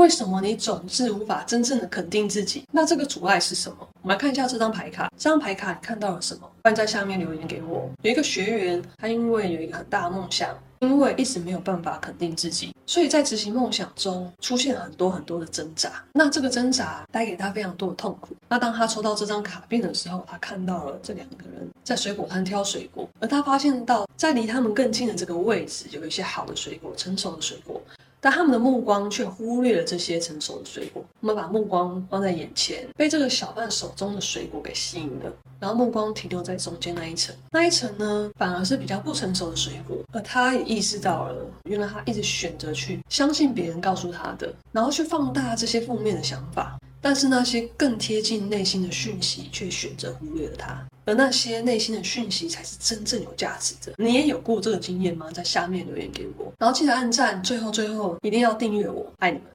为什么你总是无法真正的肯定自己？那这个阻碍是什么？我们来看一下这张牌卡，这张牌卡你看到了什么？欢迎在下面留言给我。有一个学员，他因为有一个很大的梦想。因为一直没有办法肯定自己，所以在执行梦想中出现很多很多的挣扎。那这个挣扎带给他非常多的痛苦。那当他抽到这张卡片的时候，他看到了这两个人在水果摊挑水果，而他发现到在离他们更近的这个位置有一些好的水果，成熟的水果。但他们的目光却忽略了这些成熟的水果。我们把目光放在眼前，被这个小贩手中的水果给吸引了，然后目光停留在中间那一层。那一层呢，反而是比较不成熟的水果。而他也意识到了，原来他一直选择去相信别人告诉他的，然后去放大这些负面的想法。但是那些更贴近内心的讯息，却选择忽略了它。而那些内心的讯息，才是真正有价值的。你也有过这个经验吗？在下面留言给我，然后记得按赞，最后最后一定要订阅我，爱你们。